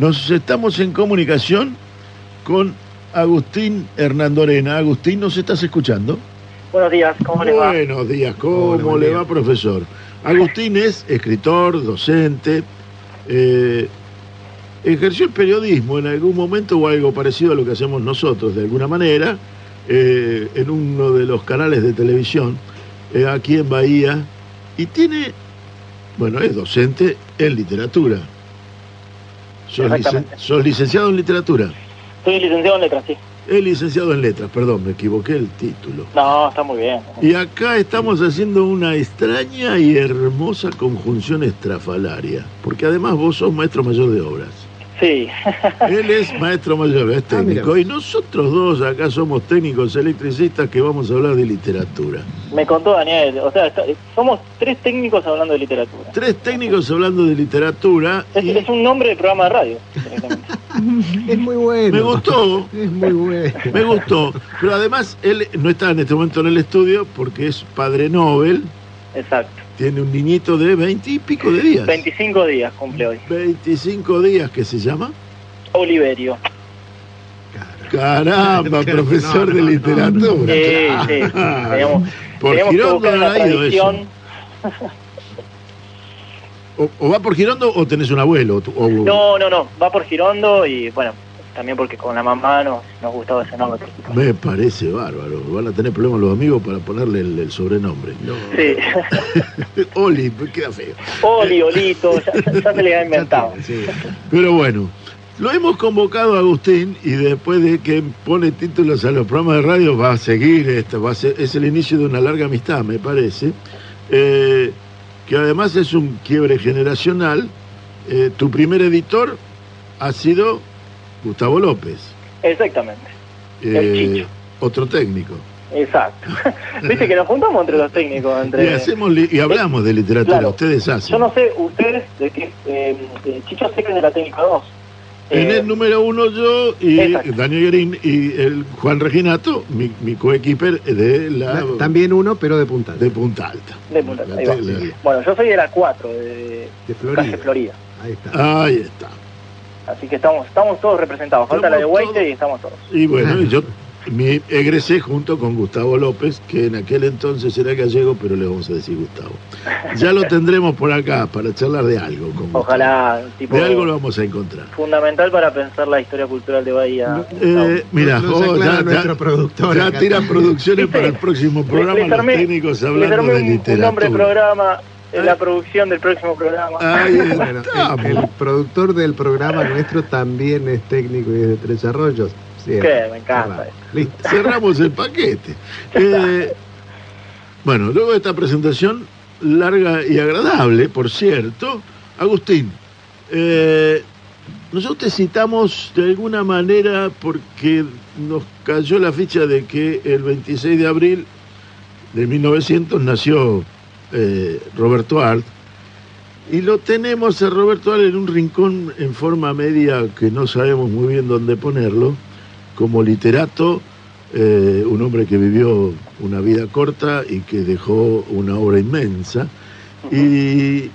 Nos estamos en comunicación con Agustín Hernandorena. Agustín, ¿nos estás escuchando? Buenos días, ¿cómo le va? Buenos días, ¿cómo Hola, le va, profesor? Agustín es escritor, docente, eh, ejerció el periodismo en algún momento o algo parecido a lo que hacemos nosotros, de alguna manera, eh, en uno de los canales de televisión, eh, aquí en Bahía, y tiene, bueno, es docente en literatura. Sos, licen- Exactamente. sos licenciado en literatura. Soy licenciado en letras, sí. Es licenciado en letras, perdón, me equivoqué el título. No, está muy bien. Y acá estamos haciendo una extraña y hermosa conjunción estrafalaria, porque además vos sos maestro mayor de obras. Sí, Él es maestro mayor, es Ah, técnico, y nosotros dos acá somos técnicos electricistas que vamos a hablar de literatura. me contó Daniel. O sea, está- somos tres técnicos hablando de literatura. Tres técnicos hablando de literatura Es, y es un nombre de programa de radio. Es muy bueno. me gustó, Es muy bueno. me gustó. Pero además él no está en este momento en el estudio porque es padre Nobel, Exacto. Tiene un niñito de veinte y pico de días. 25 días cumple hoy. 25 días que se llama. Oliverio. Caramba, profesor no, de no, literatura. Sí, sí. Por que Girondo ha ido eso. O, o va por Girondo o tenés un abuelo. o tu- o- No, no, no. Va por Girondo y bueno, también porque con la mamá nos, nos gustaba ese nombre. Me parece bárbaro. Van a tener problemas los amigos para ponerle el, el sobrenombre. No. Sí. Oli, queda feo. Oli, Olito, ya, ya- se le ha inventado. Sí. Pero bueno, lo hemos convocado a Agustín y después de que pone títulos a los programas de radio va a seguir, esto, va a ser, es el inicio de una larga amistad, me parece, eh, que además es un quiebre generacional. Eh, tu primer editor ha sido Gustavo López, Exactamente. El eh, Chicho. otro técnico. Exacto. Viste que nos juntamos entre los técnicos. Entre... Y, hacemos li- y hablamos de literatura, Claro. ustedes hacen. Yo no sé, ustedes, de que eh, eh, Chicho sé que es de la técnica 2. En Eh, el número uno yo y Exacto. Daniel Guerín y el Juan Reginato, mi, mi coequiper de la También uno, pero de punta. de Punta Alta. De Punta Alta, la- Bueno, yo soy de la 4, de de calle Florida. Florida. Ahí está. Ahí está. Así que estamos estamos todos representados. Falta la de todos. y estamos todos. Y bueno, yo me egresé junto con Gustavo López, que en aquel entonces era gallego, pero le vamos a decir Gustavo. Ya lo tendremos por acá para charlar de algo. Con. Ojalá, tipo, De algo lo vamos a encontrar. fundamental para pensar la historia cultural de Bahía. Eh, mira, oh, ya, ya- productor ya acá. tiran producciones ¿Viste? para el próximo programa, Les los armé- técnicos Les hablando de un, un literatura. nombre programa, Ay. la producción del próximo programa. Ahí el, el productor del programa nuestro también es técnico y es de Tres Arroyos. Sí, me encanta. Listo. cerramos el paquete. Eh, bueno, luego de esta presentación larga y agradable, por cierto, Agustín, eh, nosotros te citamos de alguna manera porque nos cayó la ficha de que el 26 de abril de 1900 nació eh, Roberto Art y lo tenemos a Roberto Art en un rincón en forma media que no sabemos muy bien dónde ponerlo como literato, eh, un hombre que vivió una vida corta y que dejó una obra inmensa. Y,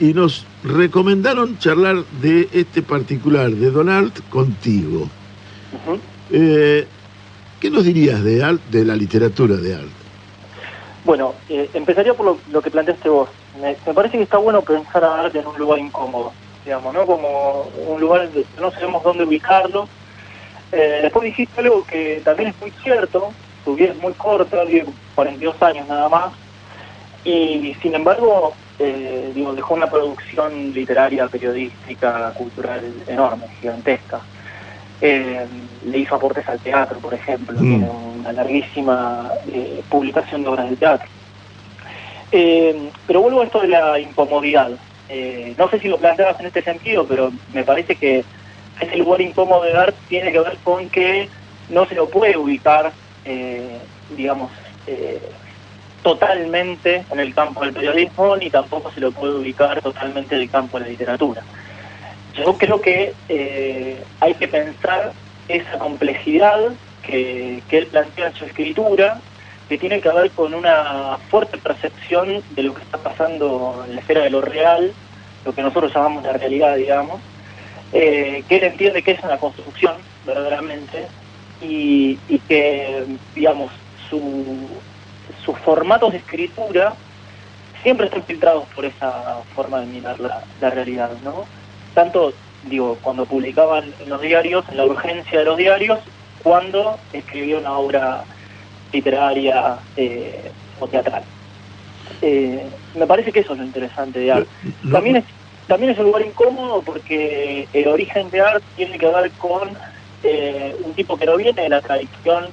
y nos recomendaron charlar de este particular, de Donald, contigo. Eh, ¿Qué nos dirías de, Art, de la literatura de Art? Bueno, eh, empezaría por lo, que planteaste vos. Me, parece que está bueno pensar a arte en un lugar incómodo, digamos, ¿no? Como un lugar que no sabemos dónde ubicarlo. Eh, después dijiste algo que también es muy cierto, tu vida es muy corta, vive 42 años nada más, y sin embargo, eh, digo, dejó una producción literaria, periodística, cultural enorme, gigantesca. Eh, le hizo aportes al teatro, por ejemplo, Mm. tiene una larguísima eh, publicación de obras de teatro. Eh, pero vuelvo a esto de la incomodidad. No sé si lo planteabas en este sentido, pero me parece que ese lugar incómodo de dar tiene que ver con que no se lo puede ubicar, digamos, totalmente en el campo del periodismo, ni tampoco se lo puede ubicar totalmente en el campo de la literatura. Yo creo que eh, hay que pensar esa complejidad que, que él plantea en su escritura, que tiene que ver con una fuerte percepción de lo que está pasando en la esfera de lo real, lo que nosotros llamamos la realidad, digamos, eh, que él entiende que es una construcción, verdaderamente, y, que, digamos, su, sus formatos de escritura siempre están filtrados por esa forma de mirar la, la realidad, ¿no? Tanto, digo, cuando publicaban en los diarios, en la urgencia de los diarios, cuando escribió una obra literaria eh, o teatral. Eh, me parece que eso es lo interesante de Art. También es, también es un lugar incómodo porque el origen de Art tiene que ver con eh, un tipo que no viene de la tradición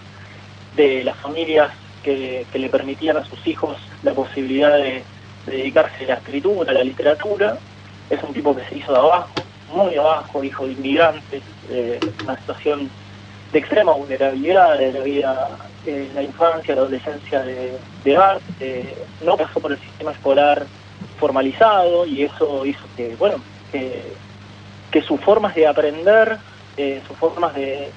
de las familias que, que le permitían a sus hijos la posibilidad de, de dedicarse a la escritura, a la literatura. Es un tipo que se hizo de abajo, muy abajo, hijo de inmigrantes, eh, una situación de extrema vulnerabilidad de la vida, eh, la infancia, la adolescencia de, de eh, no pasó por el sistema escolar formalizado y eso hizo que, bueno, que, que sus formas de aprender, eh, sus formas de,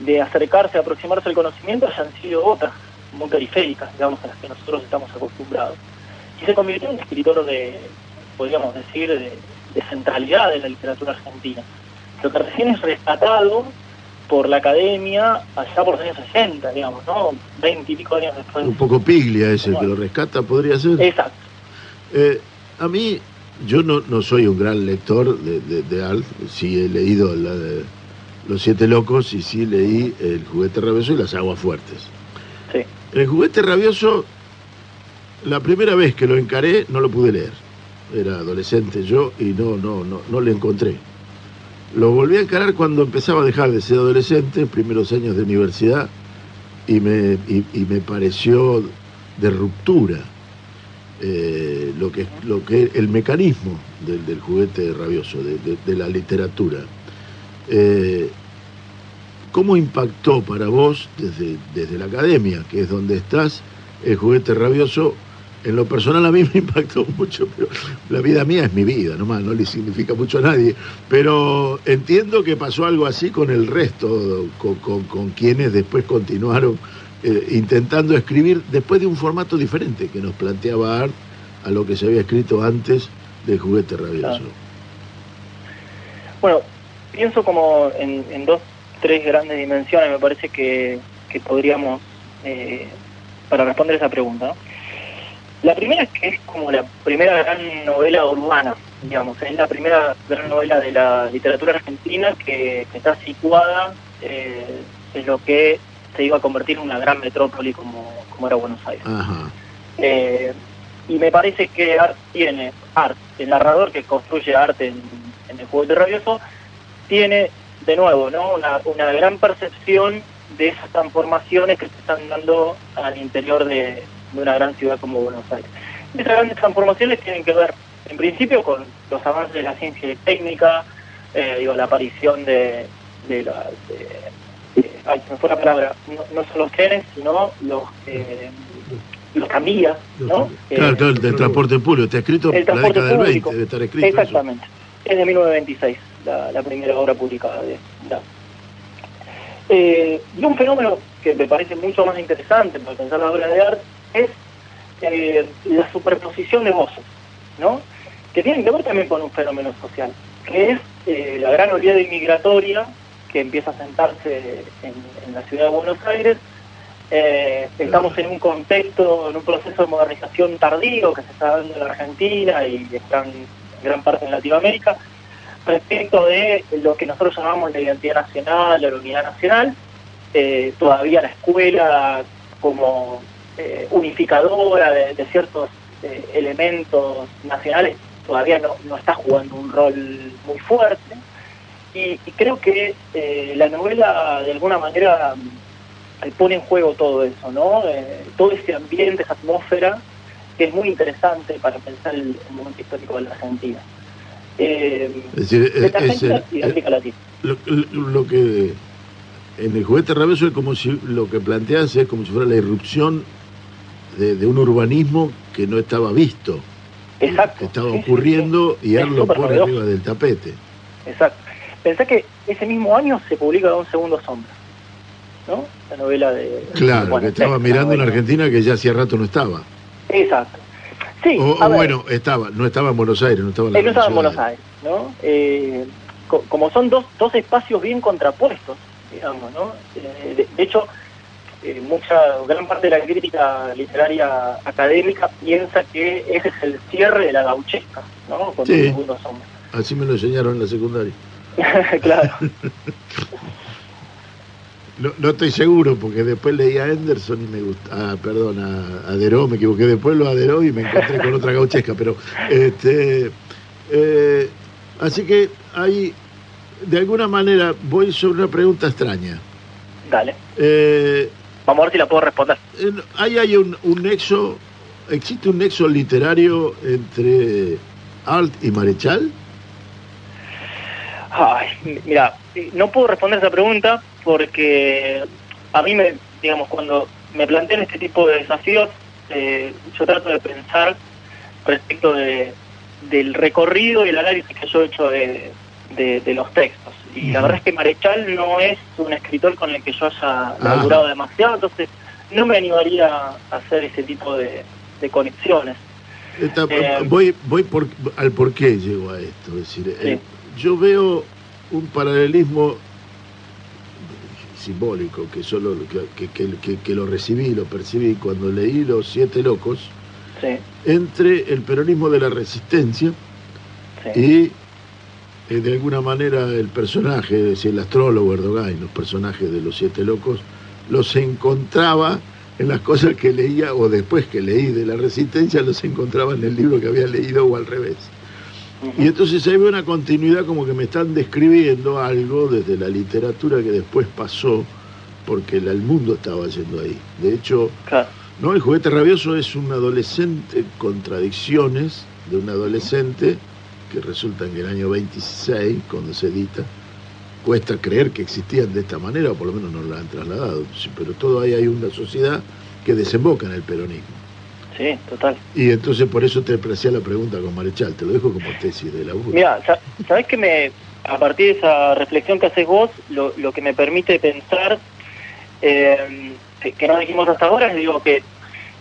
de acercarse, aproximarse al conocimiento hayan sido otras, muy periféricas, digamos, a las que nosotros estamos acostumbrados. Y se convirtió en un escritor de, podríamos decir, de, de centralidad de la literatura argentina. Lo que recién es rescatado por la academia allá por los años 60, digamos, ¿no? 20 y pico años después. Un poco piglia ese que lo rescata, podría ser. Exacto. Eh, a mí, yo no, no soy un gran lector de, de, de Alf, sí he leído la de Los Siete Locos y sí leí El Juguete Rabioso y Las Aguas Fuertes. Sí. El Juguete Rabioso, la primera vez que lo encaré, no lo pude leer. Era adolescente yo y no, no, no, no le encontré. Lo volví a encarar cuando empezaba a dejar de ser adolescente, en primeros años de universidad, y me, y, me pareció de ruptura eh, lo que lo que el mecanismo del, del juguete rabioso, de, de- de la literatura. Eh, ¿Cómo impactó para vos desde, desde la academia, que es donde estás, el juguete rabioso? En lo personal a mí me impactó mucho, pero la vida mía es mi vida, nomás, no le significa mucho a nadie. Pero entiendo que pasó algo así con el resto, con, con- quienes después continuaron eh, intentando escribir después de un formato diferente que nos planteaba Art a lo que se había escrito antes del juguete rabioso. Bueno, pienso como en, en dos, tres grandes dimensiones, me parece que, que podríamos, eh, para responder esa pregunta. ¿no? La primera es que es como la primera gran novela urbana, digamos, es la primera gran novela de la literatura argentina que, que está situada eh, en lo que se iba a convertir en una gran metrópoli como, como era Buenos Aires. Ajá. Eh, y me parece que Art tiene, Art, el narrador que construye arte en, en el juguete rabioso, tiene de nuevo ¿no? una, una gran percepción de esas transformaciones que se están dando al interior de, de una gran ciudad como Buenos Aires. Esas grandes transformaciones tienen que ver, en principio, con los avances de la ciencia y técnica, eh, digo, la aparición de, de la... de- de- ay, se me fue la palabra, no, no son los trenes, sino los... eh, los tranvías, ¿no? Claro, Eh, claro, el del transporte público. Está escrito el la transporte década del público. 20, debe estar escrito. eso. Exactamente. Es de 1926, la, la primera obra publicada de Art. Eh, y un fenómeno que me parece mucho más interesante para pensar la obra de Art es eh, la superposición de voces, ¿no? Que tienen que ver también con un fenómeno social, que es eh, la gran oleada inmigratoria que empieza a sentarse en, la ciudad de Buenos Aires. Eh, estamos en un contexto, en un proceso de modernización tardío que se está dando en la Argentina y está en gran parte en Latinoamérica, respecto de lo que nosotros llamamos la identidad nacional, la unidad nacional, todavía la escuela como eh, unificadora de, de ciertos eh, elementos nacionales todavía no, no está jugando un rol muy fuerte. Y, y creo que eh, la novela de alguna manera eh, pone en juego todo eso, ¿no? Todo ese ambiente, esa atmósfera, que es muy interesante para pensar el, el momento histórico de la Argentina. Eh, Es decir, de es- la es Argentina el- y de América Latina. lo, lo- lo que en el juguete rabioso es como si lo que planteas es como si fuera la irrupción de, de un urbanismo que no estaba visto, Exacto. que estaba Sí, sí, ocurriendo y él lo pone arriba del tapete. Exacto. Pensá que ese mismo año se publica Don Segundo Sombra, ¿no? La novela de... Claro, bueno, que estaba mirando novela. Argentina que ya hacía rato no estaba. Exacto. Sí, O, o bueno, estaba, no estaba en Buenos Aires, no estaba en la él no estaba en Buenos. Aires, ¿no? Eh, co- como son dos, dos espacios bien contrapuestos, digamos, ¿no? Eh, de, de hecho, eh, mucha, gran parte de la crítica literaria académica piensa que ese es el cierre de la gauchesca, ¿no? Con Sí. algunos hombres. Así me lo enseñaron en la secundaria. claro. No, no estoy seguro porque después leí a Anderson y me gusta, ah, perdón, a, a Deró, me equivoqué, después lo aderó y me encontré con otra gauchesca, pero este eh, así que hay de alguna manera voy sobre una pregunta extraña. Dale. Eh, Vamos a ver si la puedo responder. ahí hay un, un nexo, existe un nexo literario entre Alt y Marechal. Ay, mira, no puedo responder esa pregunta porque a mí me, digamos, cuando me plantean este tipo de desafíos, eh, yo trato de pensar respecto de, del recorrido y el análisis que yo he hecho de, de- de los textos. Y la verdad es que Marechal no es un escritor con el que yo haya Ah. laburado demasiado, entonces no me animaría a hacer ese tipo de, de conexiones. Esta- Eh, voy voy por, al por qué llego a esto. Es decir, Sí. eh, yo veo un paralelismo simbólico que solo lo- que, que- que- que- que lo recibí, lo percibí cuando leí Los Siete Locos, Sí, entre el peronismo de la resistencia sí. y eh, de alguna manera el personaje, es el astrólogo Erdogan, los personajes de Los Siete Locos, los encontraba en las cosas que leía o después que leí de la resistencia, los encontraba en el libro que había leído o al revés. Y entonces ahí veo una continuidad como que me están describiendo algo desde la literatura que después pasó, porque el, mundo estaba yendo ahí. De hecho, Claro. ¿no? el juguete rabioso es un adolescente, contradicciones de un adolescente que resulta en el año 26, cuando se edita, cuesta creer que existían de esta manera, o por lo menos no lo han trasladado, pero todo ahí hay una sociedad que desemboca en el peronismo. Sí, total. Y entonces por eso te hacía la pregunta con Marechal, te lo dejo como tesis de laburo. Mira, sa- ¿sabes que me, a partir de esa reflexión que haces vos, lo, lo que me permite pensar, eh, que, que no dijimos hasta ahora, es digo que,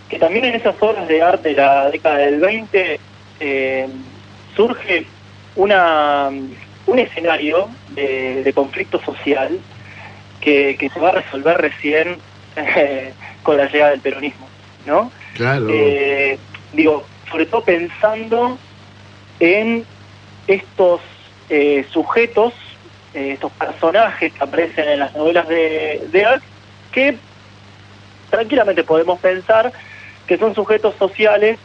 que también en esas obras de arte de la década del 20 eh, surge una, un escenario de, de conflicto social que, que se va a resolver recién eh, con la llegada del peronismo, ¿no? Claro, Eh, digo, sobre todo pensando en estos eh, sujetos, estos personajes que aparecen en las novelas de, de Arc, que tranquilamente podemos pensar que son sujetos sociales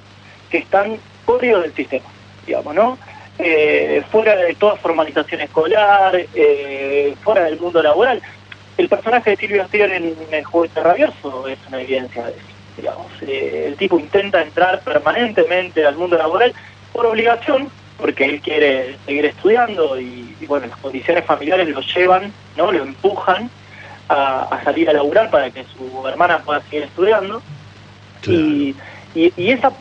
que están corridos del sistema, digamos, ¿no? Eh, fuera de toda formalización escolar, eh, fuera del mundo laboral. El personaje de Silvio Astier en El juguete rabioso es una evidencia de eso. Digamos, Eh, el tipo intenta entrar permanentemente al mundo laboral por obligación, porque él quiere seguir estudiando y, y, bueno, las condiciones familiares lo llevan, no, lo empujan a, a salir a laburar para que su hermana pueda seguir estudiando claro. y, y, y esa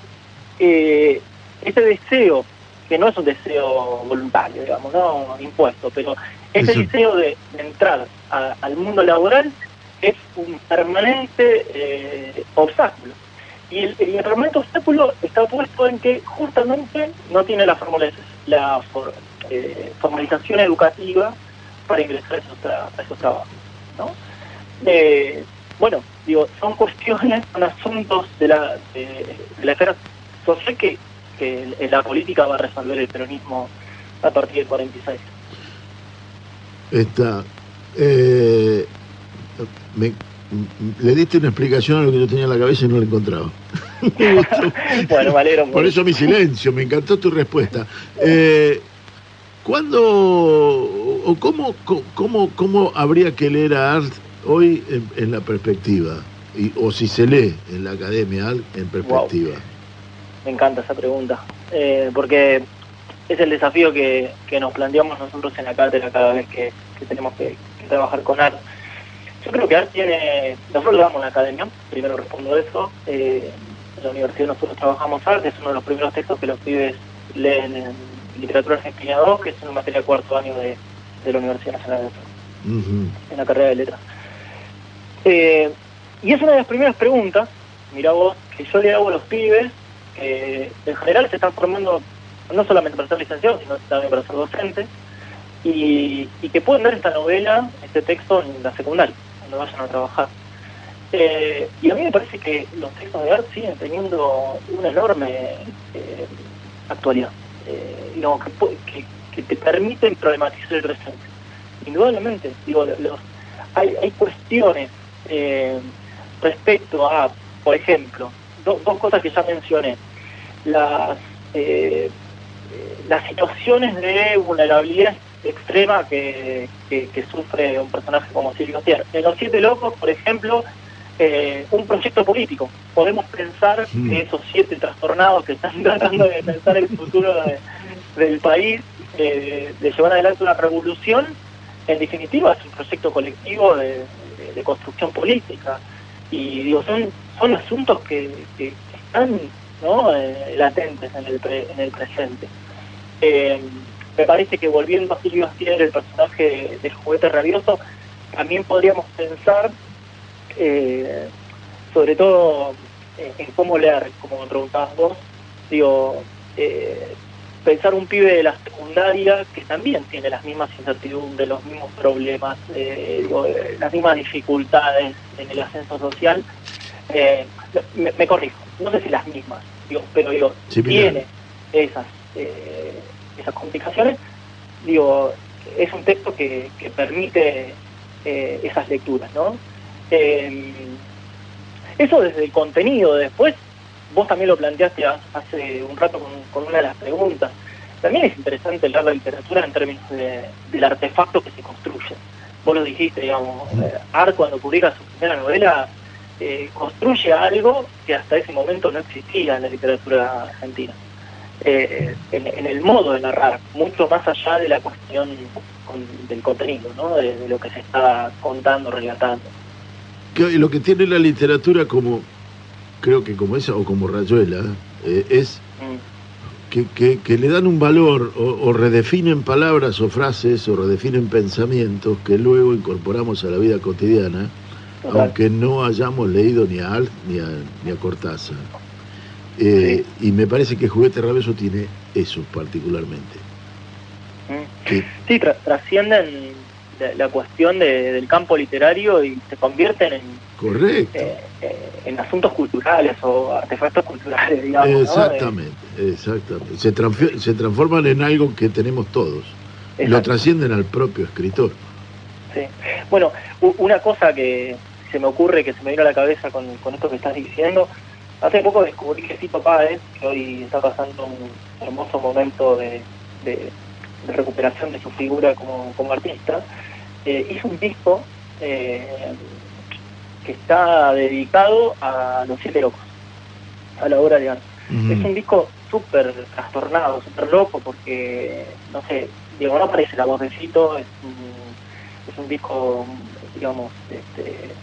eh, ese deseo que no es un deseo voluntario digamos no impuesto pero ese Eso. deseo de, de entrar a- al mundo laboral es un permanente eh, obstáculo y el, y el permanente obstáculo está puesto en que justamente no tiene la, formula- la for- eh, formalización educativa para ingresar a esos, tra- a esos trabajos ¿no? Eh, bueno, digo, son cuestiones, son asuntos de la, de, de la esfera social que, que la política va a resolver el peronismo a partir del 46. Está. eh, me- le diste una explicación a lo que yo tenía en la cabeza y no la encontraba. Bueno, me alegro Por mucho. eso mi silencio, me encantó tu respuesta. Eh, ¿Cuándo o cómo, cómo, cómo habría que leer a Art hoy en, en la perspectiva? Y, o si se lee en la academia Art en perspectiva. Me encanta esa pregunta, eh, porque es el desafío que, que nos planteamos nosotros en la cátedra cada vez que, que tenemos que, que trabajar con ART. Yo creo que ART tiene, nosotros lo damos en la academia, primero respondo eso, eh, en la universidad nosotros trabajamos ART, es uno de los primeros textos que los pibes leen en literatura argentina 2, que es una materia cuarto año de, de la Universidad Nacional de Letras en la carrera de letras. Eh, y es una de las primeras preguntas, mira vos, que yo le hago a los pibes, que en general se están formando no solamente para ser licenciados, sino también para ser docentes, y, que pueden ver esta novela, este texto en la secundaria, cuando vayan a trabajar. Eh, y a mí me parece que los textos de arte siguen teniendo una enorme eh, actualidad, eh, digamos, que, pu- que, que te permiten problematizar el presente. Indudablemente, digo, los, hay, hay cuestiones eh, respecto a, por ejemplo, do- dos cosas que ya mencioné, las, eh, las situaciones de vulnerabilidad extrema que, que, que sufre un personaje como Silvio Tier. En Los Siete Locos, por ejemplo, eh, un proyecto político. Podemos pensar Mm. que esos siete trastornados que están tratando de pensar el futuro de- del país, eh, de llevar adelante una revolución, en definitiva es un proyecto colectivo de, de- de construcción política. Y digo, son, son asuntos que, que están ¿no? eh, latentes en el, pre- en el presente. Eh, me parece que volviendo a Silvio Astier, el personaje del juguete rabioso, también podríamos pensar eh, sobre todo en cómo leer, como preguntabas vos, digo, pensar un pibe de la secundaria que también tiene las mismas incertidumbres, los mismos problemas, digo, las mismas dificultades en el ascenso social, me corrijo, no sé si las mismas, digo, pero digo, tiene esas, eh, esas complicaciones, digo, es un texto que, que permite eh, esas lecturas, ¿no? Eh, eso desde el contenido, después vos también lo planteaste ha- hace un rato con, con una de las preguntas. También es interesante leer la literatura en términos de- del artefacto que se construye. Vos lo dijiste, digamos, Art cuando publica su primera novela eh, construye algo que hasta ese momento no existía en la literatura argentina. Eh, en, en el modo de narrar, mucho más allá de la cuestión con- del contenido, ¿no? de, de lo que se está contando, relatando. Lo que tiene la literatura como, creo que como esa o como Rayuela, eh, es Mm. que, que- que le dan un valor o, o redefinen palabras o frases o redefinen pensamientos que luego incorporamos a la vida cotidiana. Aunque no hayamos leído ni a Alt ni a, ni a Cortázar. Eh, Y me parece que Juguete Rabioso tiene eso particularmente. Mm. Sí, tra- trascienden la, la cuestión de- del campo literario y se convierten en, correcto. eh, eh, en asuntos culturales o artefactos culturales, digamos. ¿no? Exactamente, exactamente. Se, se transforman en algo que tenemos todos. Lo trascienden al propio escritor. Sí. Bueno, una cosa que se me ocurre, que se me vino a la cabeza con, con esto que estás diciendo, hace poco descubrí que Tito Páez, que hoy está pasando un hermoso momento de, de- de recuperación de su figura como, como artista, eh, hizo un disco eh, que está dedicado a los siete locos, a la obra de arte. Es un disco súper trastornado, súper loco, porque, no sé, digo, no aparece la vocecito, es un, es un disco, digamos, este,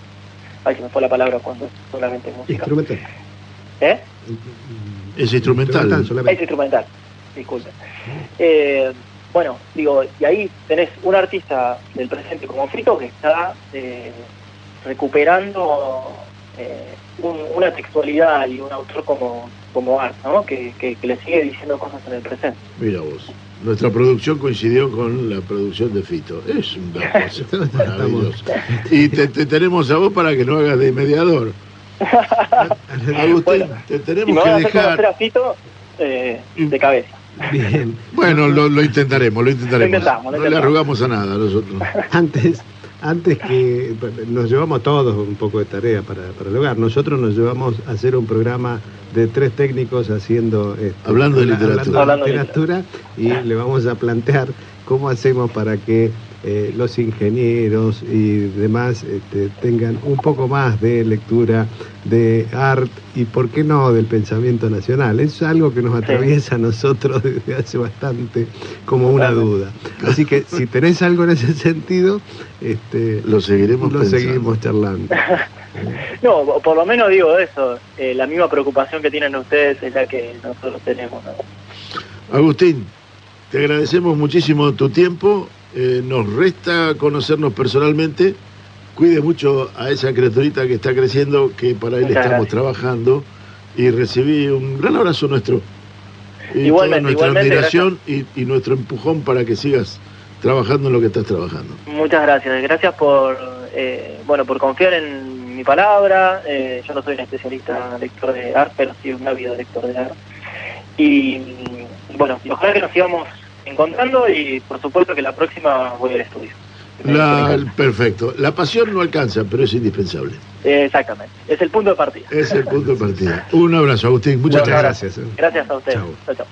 ay, se me fue la palabra cuando es solamente música. Instrumental. ¿Eh? Es instrumental. Es solamente. instrumental, disculpe. Eh, bueno, digo, y ahí tenés un artista del presente como Frito que está eh, recuperando eh, un- una textualidad y un autor como, como Art, ¿no? Que, que- que le sigue diciendo cosas en el presente. Mira vos. Nuestra producción coincidió con la producción de Fito. Es una cosa maravillosa. Y te, te tenemos a vos para que no hagas de mediador. Agustín, Bueno, te Si tenemos me van que a hacer conocer dejar. a Fito, eh, de cabeza. Bien. Bueno, lo, lo intentaremos, lo intentaremos. Lo intentamos, lo no le arrugamos a nada a nosotros. Antes, antes que nos llevamos todos un poco de tarea para, para lograr, nosotros nos llevamos a hacer un programa de tres técnicos haciendo este, Hablando de literatura. Hablando de literatura y le vamos a plantear cómo hacemos para que eh, los ingenieros y demás este, tengan un poco más de lectura de arte y por qué no del pensamiento nacional. Es algo que nos atraviesa a nosotros desde hace bastante como una duda. Así que si tenés algo en ese sentido, este, Lo seguiremos lo pensando. seguimos charlando. No, por lo menos digo eso, eh, la misma preocupación que tienen ustedes es la que nosotros tenemos. ¿no? Agustín, te agradecemos muchísimo tu tiempo. Eh, nos resta conocernos personalmente. Cuide mucho a esa criaturita que está creciendo, que para él Muchas estamos gracias. trabajando. Y recibí un gran abrazo nuestro. Y Igualmente, toda nuestra igualmente, admiración y, y nuestro empujón para que sigas trabajando en lo que estás trabajando. Muchas gracias, gracias por eh, bueno por confiar en mi palabra. Eh, yo no soy un especialista lector de arte, pero sí un ávido lector de arte. Y bueno, ojalá que nos sigamos encontrando y por supuesto que la próxima voy al estudio. La, perfecto. La pasión no alcanza, pero es indispensable. exactamente. Es el punto de partida. Es el punto de partida. Un abrazo, Agustín. Muchas, gracias. gracias. Gracias a ustedes. chao. chao.